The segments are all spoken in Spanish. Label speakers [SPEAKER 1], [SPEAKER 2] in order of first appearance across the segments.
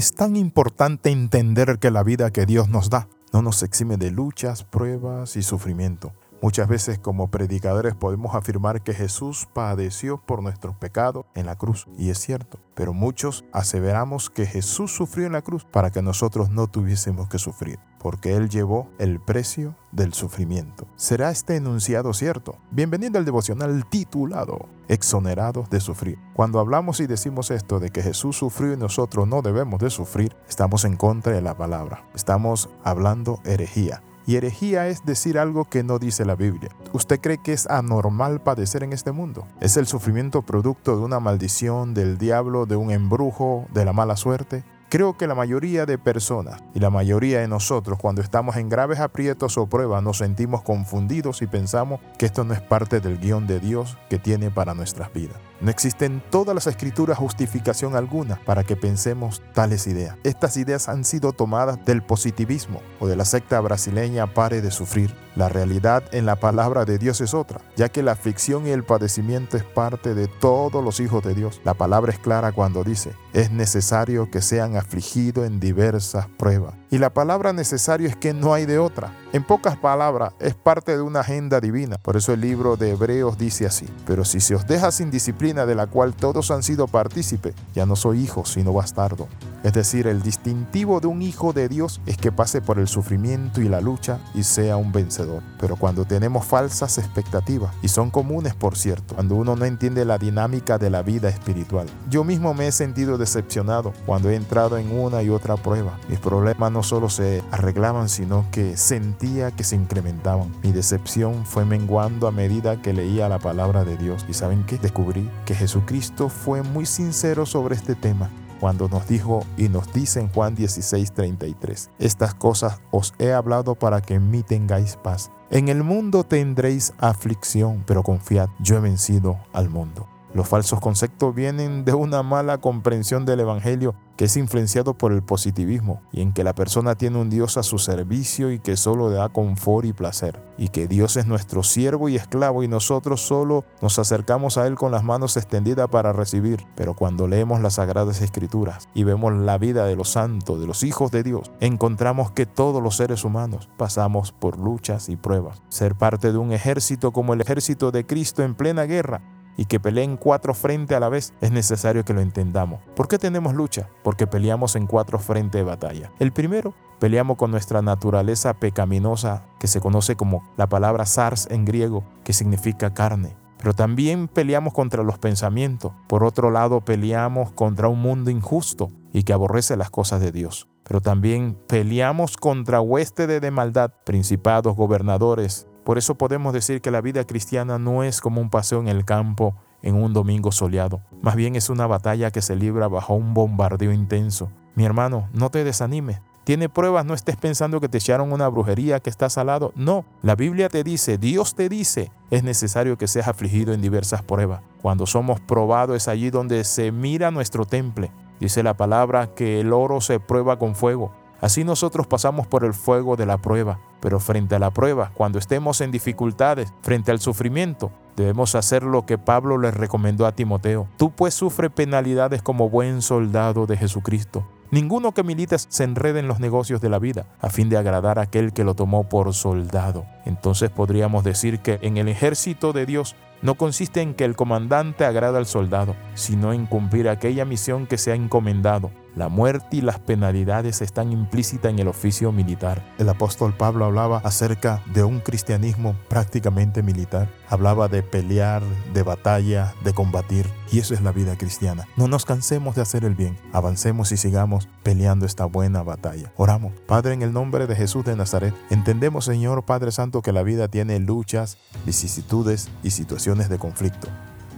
[SPEAKER 1] es tan importante entender que la vida que Dios nos da no nos exime de luchas, pruebas y sufrimiento. Muchas veces como predicadores podemos afirmar que Jesús padeció por nuestros pecados en la cruz, y es cierto, pero muchos aseveramos que Jesús sufrió en la cruz para que nosotros no tuviésemos que sufrir, porque Él llevó el precio del sufrimiento. ¿Será este enunciado cierto? Bienvenido al devocional titulado Exonerados de sufrir. Cuando hablamos y decimos esto de que Jesús sufrió y nosotros no debemos de sufrir, estamos en contra de la palabra. Estamos hablando herejía. Y herejía es decir algo que no dice la Biblia. ¿Usted cree que es anormal padecer en este mundo? ¿Es el sufrimiento producto de una maldición, del diablo, de un embrujo, de la mala suerte? Creo que la mayoría de personas y la mayoría de nosotros cuando estamos en graves aprietos o pruebas nos sentimos confundidos y pensamos que esto no es parte del guion de Dios que tiene para nuestras vidas. No existe en todas las escrituras justificación alguna para que pensemos tales ideas. Estas ideas han sido tomadas del positivismo o de la secta brasileña Pare de Sufrir. La realidad en la palabra de Dios es otra, ya que la aflicción y el padecimiento es parte de todos los hijos de Dios. La palabra es clara cuando dice, es necesario que sean afligidos en diversas pruebas. Y la palabra necesario es que no hay de otra. En pocas palabras, es parte de una agenda divina. Por eso el libro de Hebreos dice así, pero si se os deja sin disciplina de la cual todos han sido partícipe, ya no soy hijo, sino bastardo. Es decir, el distintivo de un hijo de Dios es que pase por el sufrimiento y la lucha y sea un vencedor. Pero cuando tenemos falsas expectativas, y son comunes por cierto, cuando uno no entiende la dinámica de la vida espiritual. Yo mismo me he sentido decepcionado cuando he entrado en una y otra prueba. Mis problemas no solo se arreglaban, sino que sentía que se incrementaban. Mi decepción fue menguando a medida que leía la palabra de Dios. ¿Y saben qué? Descubrí que Jesucristo fue muy sincero sobre este tema cuando nos dijo y nos dice en Juan 16:33, estas cosas os he hablado para que en mí tengáis paz. En el mundo tendréis aflicción, pero confiad, yo he vencido al mundo. Los falsos conceptos vienen de una mala comprensión del Evangelio que es influenciado por el positivismo y en que la persona tiene un Dios a su servicio y que solo da confort y placer, y que Dios es nuestro siervo y esclavo y nosotros solo nos acercamos a Él con las manos extendidas para recibir. Pero cuando leemos las Sagradas Escrituras y vemos la vida de los santos, de los hijos de Dios, encontramos que todos los seres humanos pasamos por luchas y pruebas. Ser parte de un ejército como el ejército de Cristo en plena guerra y que peleen cuatro frente a la vez, es necesario que lo entendamos. ¿Por qué tenemos lucha? Porque peleamos en cuatro frentes de batalla. El primero, peleamos con nuestra naturaleza pecaminosa, que se conoce como la palabra SARS en griego, que significa carne. Pero también peleamos contra los pensamientos. Por otro lado, peleamos contra un mundo injusto y que aborrece las cosas de Dios. Pero también peleamos contra huéspedes de maldad, principados, gobernadores, por eso podemos decir que la vida cristiana no es como un paseo en el campo en un domingo soleado. Más bien es una batalla que se libra bajo un bombardeo intenso. Mi hermano, no te desanimes. Tiene pruebas, no estés pensando que te echaron una brujería, que estás al lado. No, la Biblia te dice, Dios te dice, es necesario que seas afligido en diversas pruebas. Cuando somos probados es allí donde se mira nuestro temple. Dice la palabra que el oro se prueba con fuego. Así nosotros pasamos por el fuego de la prueba, pero frente a la prueba, cuando estemos en dificultades, frente al sufrimiento, debemos hacer lo que Pablo le recomendó a Timoteo. Tú pues sufre penalidades como buen soldado de Jesucristo. Ninguno que milita se enrede en los negocios de la vida, a fin de agradar a aquel que lo tomó por soldado. Entonces podríamos decir que en el ejército de Dios no consiste en que el comandante agrada al soldado, sino en cumplir aquella misión que se ha encomendado. La muerte y las penalidades están implícitas en el oficio militar. El apóstol Pablo hablaba acerca de un cristianismo prácticamente militar. Hablaba de pelear, de batalla, de combatir. Y eso es la vida cristiana. No nos cansemos de hacer el bien. Avancemos y sigamos peleando esta buena batalla. Oramos. Padre, en el nombre de Jesús de Nazaret, entendemos, Señor Padre Santo, que la vida tiene luchas, vicisitudes y de conflicto.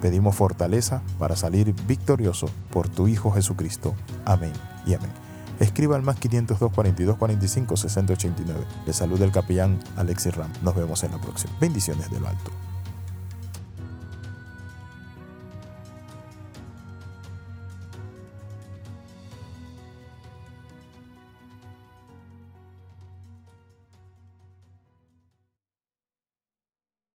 [SPEAKER 1] Pedimos fortaleza para salir victorioso por tu Hijo Jesucristo. Amén y amén. Escriba al más 502 42 45 60 89. Le saluda el capellán Alexis Ram. Nos vemos en la próxima. Bendiciones de lo alto.